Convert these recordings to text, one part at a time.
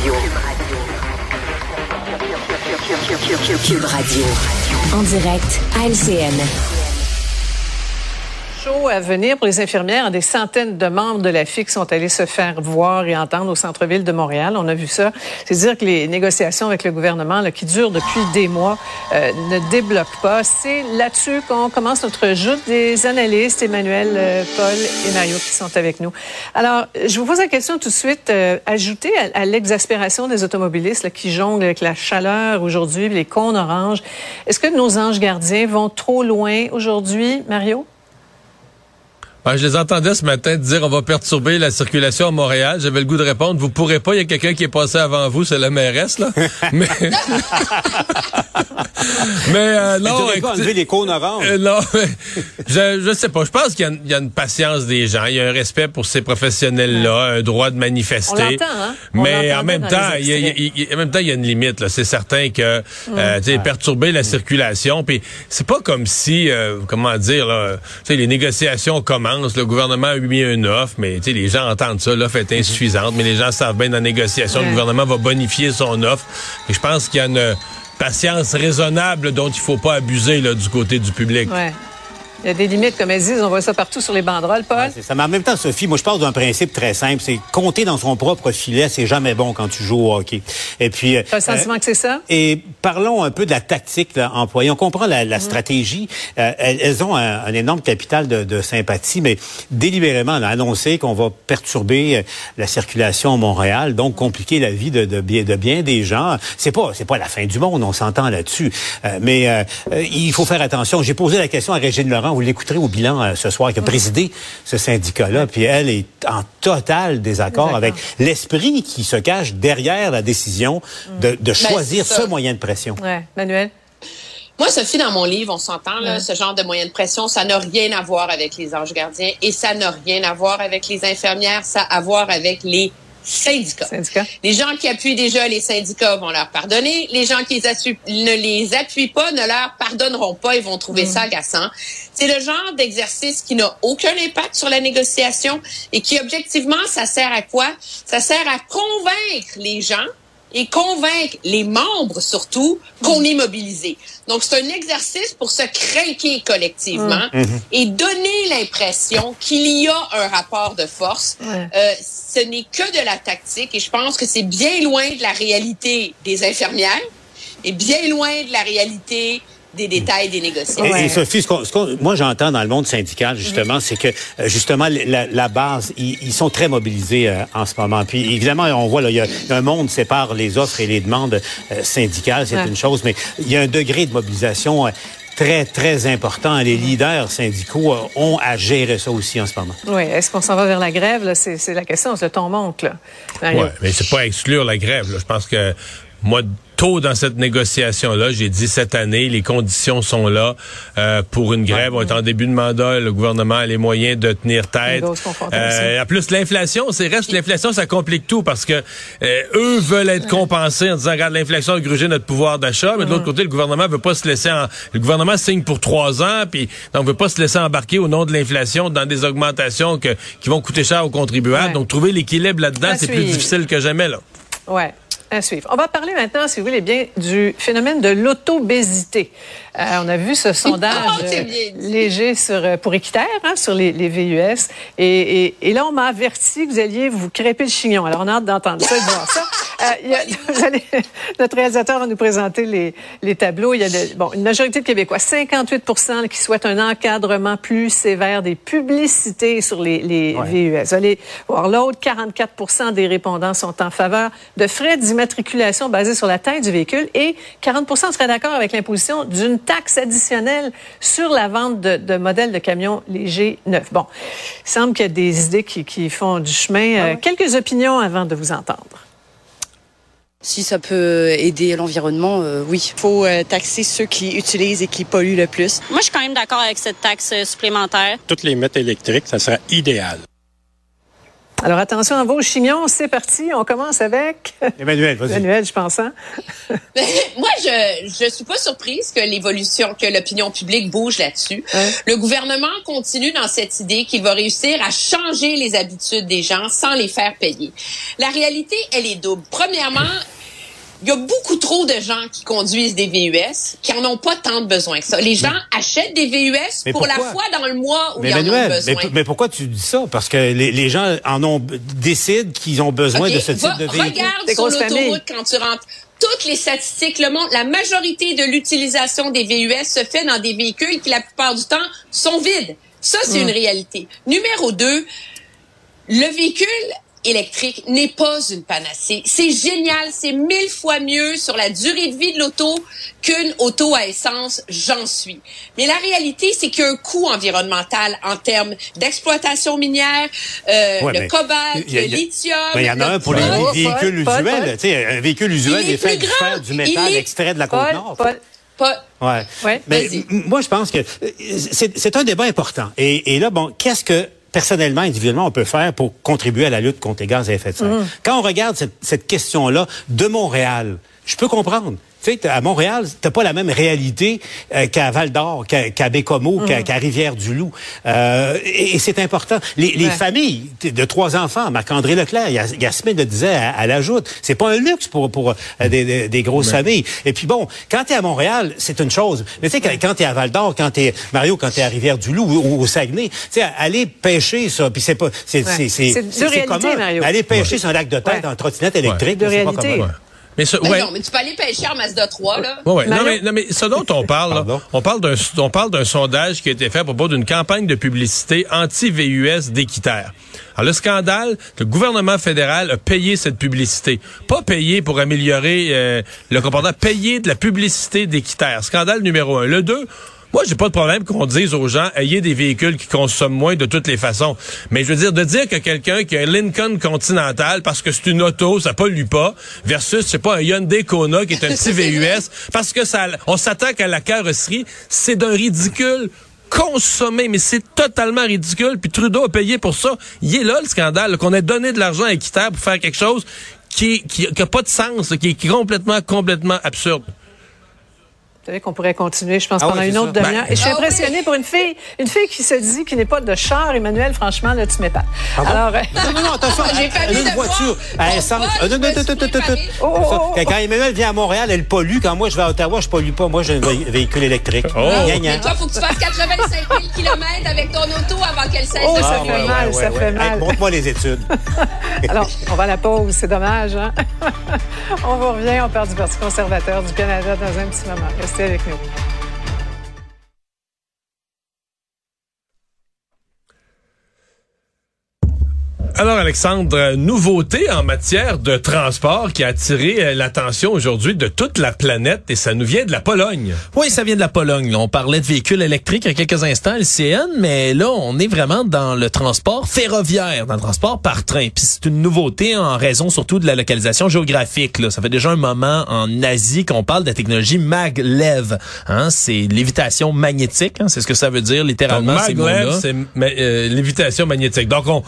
Radio. Cube Radio. En direct à show à venir pour les infirmières. Des centaines de membres de la FIC sont allés se faire voir et entendre au centre-ville de Montréal. On a vu ça. C'est dire que les négociations avec le gouvernement, qui durent depuis des mois, euh, ne débloquent pas. C'est là-dessus qu'on commence notre joute des analystes, Emmanuel, euh, Paul et Mario, qui sont avec nous. Alors, je vous pose la question tout de suite. Euh, ajouter à, l'exaspération des automobilistes qui jonglent avec la chaleur aujourd'hui, les cônes oranges, est-ce que nos anges gardiens vont trop loin aujourd'hui, Mario? Ben, je les entendais ce matin dire on va perturber la circulation à Montréal. J'avais le goût de répondre, vous pourrez pas, il y a quelqu'un qui est passé avant vous, c'est la mairesse, là. Mais, mais euh, non. Enlever les cônes oranges. Euh, non, je, je sais pas. Je pense qu'il y, y, a une patience des gens. Il y a un respect pour ces professionnels-là, un droit de manifester. On hein? mais en même, temps, il y a, en même temps, il y a une limite. Là. C'est certain que euh, tu perturber la circulation. Puis c'est pas comme si, euh, comment dire, là, les négociations commencent le gouvernement a mis une offre, mais les gens entendent ça. L'offre est insuffisante, mais les gens savent bien dans la négociation, le gouvernement va bonifier son offre. Et je pense qu'il y a une patience raisonnable dont il faut pas abuser là, du côté du public. Il y a des limites, comme elles disent. On voit ça partout sur les banderoles, Paul. c'est ça. Mais en même temps, Sophie, moi, je parle d'un principe très simple. C'est compter dans son propre filet, c'est jamais bon quand tu joues au hockey. Et puis. Euh, un sentiment que c'est ça? Et parlons un peu de la tactique là, employée. On comprend la, la mm-hmm. stratégie. Euh, elles, ont un, un, énorme capital de, de, sympathie, mais délibérément, on a annoncé qu'on va perturber euh, la circulation à Montréal, donc compliquer la vie de, de, bien, de bien des gens. C'est pas, c'est pas la fin du monde, on s'entend là-dessus. Euh, mais il faut faire attention. J'ai posé la question à Régine Laurent vous l'écouterez au bilan euh, ce soir, qui a présidé ce syndicat-là. Puis elle est en total désaccord avec l'esprit qui se cache derrière la décision de, de ben, choisir ce moyen de pression. Ouais. Manuel? Moi, Sophie, dans mon livre, on s'entend, là, ce genre de moyen de pression, ça n'a rien à voir avec les anges gardiens et ça n'a rien à voir avec les infirmières, ça a à voir avec les syndicats. Les gens qui appuient déjà les syndicats vont leur pardonner. Les gens qui ne les appuient pas ne leur pardonneront pas. Ils vont trouver ça mm. agaçant. C'est le genre d'exercice qui n'a aucun impact sur la négociation et qui, objectivement, ça sert à quoi? Ça sert à convaincre les gens et convaincre les membres surtout qu'on est mobilisé. Donc, c'est un exercice pour se craquer collectivement mm. mm-hmm. et donner l'impression qu'il y a un rapport de force. Euh, ce n'est que de la tactique et je pense que c'est bien loin de la réalité des infirmières et bien loin de la réalité des détails des négociations. Et, Sophie, ce moi j'entends dans le monde syndical justement, c'est que euh, justement la, base, ils, sont très mobilisés euh, en ce moment. Puis évidemment, on voit là, il y a un monde sépare les offres et les demandes euh, syndicales, c'est une chose, mais il y a un degré de mobilisation très, très important. Les leaders syndicaux ont à gérer ça aussi en ce moment. Oui. Est-ce qu'on s'en va vers la grève? C'est la question. Le ton monte. Oui, mais c'est pas exclure la grève. Je pense que moi, tôt dans cette négociation-là, j'ai dit cette année, les conditions sont là euh, pour une grève. On est en début de mandat, le gouvernement a les moyens de tenir tête. Euh, en plus, l'inflation, c'est reste l'inflation, ça complique tout parce que euh, eux veulent être compensés en disant regarde, l'inflation a grugé notre pouvoir d'achat, mais de l'autre côté, le gouvernement veut pas se laisser en, le gouvernement signe pour trois ans, puis donc veut pas se laisser embarquer au nom de l'inflation dans des augmentations que, qui vont coûter cher aux contribuables. Donc trouver l'équilibre là-dedans, c'est plus difficile que jamais là. Ouais. À suivre. On va parler maintenant, si vous voulez bien, du phénomène de l'autobésité. Euh, on a vu ce sondage oh, euh, léger sur, euh, pour Équiterre, hein, sur les, les VUS. Et, et, et, là, on m'a averti que vous alliez vous crêper le chignon. Alors, on a hâte d'entendre ça et de voir ça. Euh, a, notre réalisateur va nous présenter les, les tableaux. Il y a de, bon, une majorité de Québécois, 58 qui souhaitent un encadrement plus sévère des publicités sur les, les VUS. Allez voir l'autre, 44 des répondants sont en faveur de frais d'immatriculation basés sur la taille du véhicule et 40 seraient d'accord avec l'imposition d'une taxe additionnelle sur la vente de, de, modèles de camions légers neufs. Bon, il semble qu'il y a des idées qui, qui font du chemin. Ah euh, quelques opinions avant de vous entendre. Si ça peut aider l'environnement, euh, oui. Il faut euh, taxer ceux qui utilisent et qui polluent le plus. Moi, je suis quand même d'accord avec cette taxe supplémentaire. Toutes les mettre électriques, ça serait idéal. Alors attention à vos chignons, c'est parti. On commence avec Emmanuel, vas-y. Emmanuel, je pense. Hein? Moi, je je suis pas surprise que l'évolution, que l'opinion publique bouge là-dessus. Le gouvernement continue dans cette idée qu'il va réussir à changer les habitudes des gens sans les faire payer. La réalité, elle est double. Premièrement, il y a beaucoup trop de gens qui conduisent des VUS qui en ont pas tant de besoin que ça. Les gens achètent des VUS pour la fois dans le mois où ils en ont besoin. Mais, mais, pourquoi tu dis ça? Parce que les, les gens en ont décident qu'ils ont besoin de ce type de véhicule. Regarde sur l'autoroute quand tu rentres toutes les statistiques le montrent. La majorité de l'utilisation des VUS se fait dans des véhicules qui, la plupart du temps, sont vides. Ça, c'est une réalité. Numéro deux, le véhicule électrique n'est pas une panacée. C'est génial, c'est mille fois mieux sur la durée de vie de l'auto qu'une auto à essence, j'en suis. Mais la réalité, c'est qu'il y a un coût environnemental en termes d'exploitation minière, euh, le cobalt, le lithium. Il y en a un pour les véhicules usuels. un véhicule usuel est, fait du fer, du métal extrait de la côte nord. Pas, ouais. ouais. Mais moi, je pense que euh, c'est un débat important. Et, et là, bon, qu'est-ce que personnellement, individuellement, on peut faire pour contribuer à la lutte contre les gaz à effet de serre. Mmh. Quand on regarde cette, cette question-là de Montréal, je peux comprendre. Tu sais, à Montréal, t'as pas la même réalité euh, qu'à Val d'Or, qu'à Bécomo, mmh. qu'à Rivière-du-Loup. Euh, et, et c'est important. Les, les familles de trois enfants, Marc-André Leclerc, Yasmine le disait, elle, ajoute, c'est pas un luxe pour, pour euh, des, des, grosses familles. Et puis bon, quand tu es à Montréal, c'est une chose. Mais tu sais, quand, quand tu es à Val d'Or, quand tu es, Mario, quand tu es à Rivière-du-Loup ou, au Saguenay, tu sais, aller pêcher, ça, puis c'est pas... C'est ouais. commun. Mario. Aller pêcher sur un lac de tête en trottinette électrique, c'est pas commun. Mais, ce, ouais. non, mais tu peux aller pêcher en Mazda 3, là. Ouais, ouais. Non, mais, non, mais ce dont on parle, là, on parle d'un, on parle d'un sondage qui a été fait à propos d'une campagne de publicité anti-VUS d'équitaire. Alors, le scandale, le gouvernement fédéral a payé cette publicité. Pas payé pour améliorer euh, le comportement, payé de la publicité d'équitaire. Scandale numéro un. Le deux, moi, j'ai pas de problème qu'on dise aux gens, ayez des véhicules qui consomment moins de toutes les façons. Mais je veux dire, de dire que quelqu'un qui a un Lincoln Continental, parce que c'est une auto, ça pollue pas, versus, c'est pas, un Hyundai Kona qui est un petit VUS, parce que ça, on s'attaque à la carrosserie, c'est d'un ridicule consommé, mais c'est totalement ridicule. Puis Trudeau a payé pour ça. Il est là le scandale, qu'on ait donné de l'argent à Équiterre pour faire quelque chose qui, qui, qui a pas de sens, qui est complètement, complètement absurde. Vous savez qu'on pourrait continuer, je pense, ah pendant une autre demi-heure. Et je suis ah impressionnée pour une fille, une fille qui se dit qu'il n'est pas de char, Emmanuel, franchement, là, tu m'épates. Ah Alors, euh, non, non, non, attention, j'ai elle, une voiture à essence. Quand Emmanuel vient à Montréal, elle pollue. Quand moi, je vais à Ottawa, je pollue pas. Moi, j'ai un véhicule électrique. Oh. Mais toi, il faut que tu fasses 85 000 km avec ton auto avant qu'elle cesse oh, ça fait mal, ça fait mal. Montre-moi les études. Alors, on va à la pause, c'est dommage, hein? on vous revient, on perd du Parti conservateur du Canada dans un petit moment. Restez avec nous. Alors Alexandre, nouveauté en matière de transport qui a attiré euh, l'attention aujourd'hui de toute la planète et ça nous vient de la Pologne. Oui, ça vient de la Pologne. On parlait de véhicules électriques il y a quelques instants, LCN, mais là on est vraiment dans le transport ferroviaire, dans le transport par train. Puis c'est une nouveauté en raison surtout de la localisation géographique. Là. Ça fait déjà un moment en Asie qu'on parle de la technologie maglev. Hein? C'est lévitation magnétique, hein? c'est ce que ça veut dire littéralement. Donc, maglev, c'est euh, lévitation magnétique. Donc on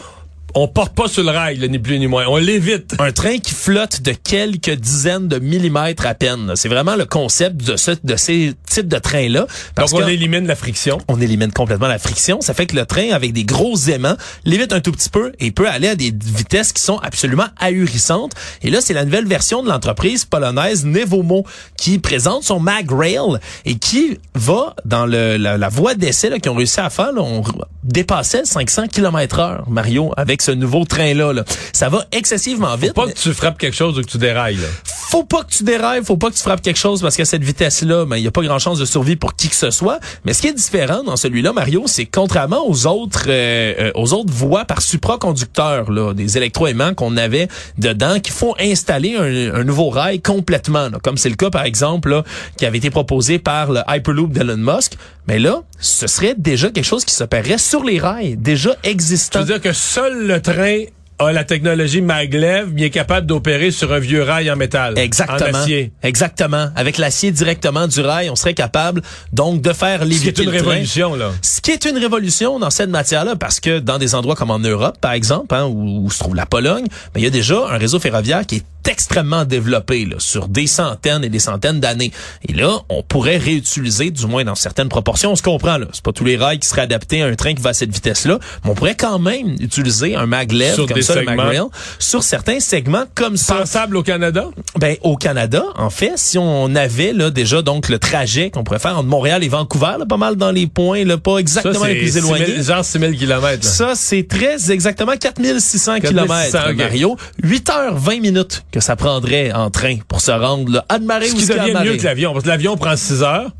on porte pas sur le rail, ni plus ni moins. On l'évite. Un train qui flotte de quelques dizaines de millimètres à peine. C'est vraiment le concept de, ce, de ces types de trains-là. Donc, on élimine la friction. On élimine complètement la friction. Ça fait que le train, avec des gros aimants, l'évite un tout petit peu et peut aller à des vitesses qui sont absolument ahurissantes. Et là, c'est la nouvelle version de l'entreprise polonaise Nevomo qui présente son MagRail et qui va dans le, la, voie d'essai qu'ils ont réussi à faire. Là, on dépassait 500 km heure, Mario, avec ce nouveau train-là. Là. Ça va excessivement vite. Faut pas que tu frappes quelque chose ou que tu dérailles. Là. Faut pas que tu dérailles, faut pas que tu frappes quelque chose parce qu'à cette vitesse-là, ben, il y a pas grand chance de survie pour qui que ce soit. Mais ce qui est différent dans celui-là, Mario, c'est contrairement aux autres euh, euh, aux autres voies par supraconducteur, là, des électroaimants qu'on avait dedans, qu'il faut installer un, nouveau rail complètement, comme c'est le cas par exemple qui avait été proposé par le Hyperloop d'Elon Musk. Mais là, ce serait déjà quelque chose qui s'opérerait sur les rails, déjà existant. Tu veux dire que seul le train a la technologie maglev, est capable d'opérer sur un vieux rail en métal. Exactement. En acier. Exactement. Avec l'acier directement du rail, on serait capable donc de faire les Ce qui est une révolution, là. Ce qui est une révolution dans cette matière-là, parce que dans des endroits comme en Europe, par exemple, hein, où, se trouve la Pologne, ben, il y a déjà un réseau ferroviaire qui est extrêmement développé là, sur des centaines et des centaines d'années. Et là, on pourrait réutiliser, du moins dans certaines proportions, on se comprend là. C'est pas tous les rails qui seraient adaptés à un train qui va à cette vitesse-là, mais on pourrait quand même utiliser un maglev comme ça, le magrail, sur certains segments comme ça. Pensable au Canada? Ben au Canada, en fait, si on avait là déjà donc le trajet qu'on pourrait faire entre Montréal et Vancouver, là, pas mal dans les points, là, pas exactement les plus éloignés. genre 6000 km. Ça, c'est très exactement 4600 km, Mario. 8h20 minutes que ça prendrait en train pour se rendre là, à Ce qui devient mieux que l'avion, parce que l'avion prend 6 heures.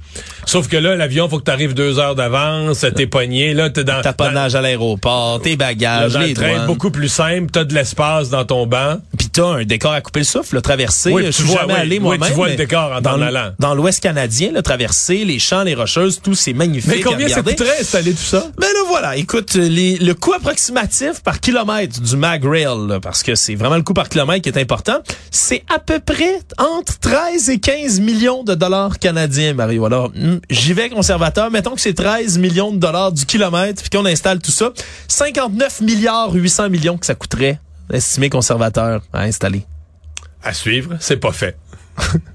Sauf que là, l'avion, faut que tu arrives deux heures d'avance, t'es pogné, là, t'es dans... T'as pas de nage à l'aéroport, tes bagages, là, les train, beaucoup plus simple, t'as de l'espace dans ton banc. Puis t'as un décor à couper le souffle, le traverser. Oui, tu vois, jamais oui, tu vois le décor en dans, allant. Dans l'Ouest canadien, le traverser, les champs, les rocheuses, tout c'est magnifique. Mais combien ça coûterait installer tout ça? Ben là, voilà. Écoute, les, le coût approximatif par kilomètre du MagRail, là, parce que c'est vraiment le coût par kilomètre qui est important, c'est à peu près entre 13 et 15 millions de dollars canadiens, Mario. Alors, hmm, j'y vais conservateur. Mettons que c'est 13 millions de dollars du kilomètre, puis qu'on installe tout ça. 59 milliards 800 millions que ça coûterait, estimé conservateur, à installer. À suivre, c'est pas fait.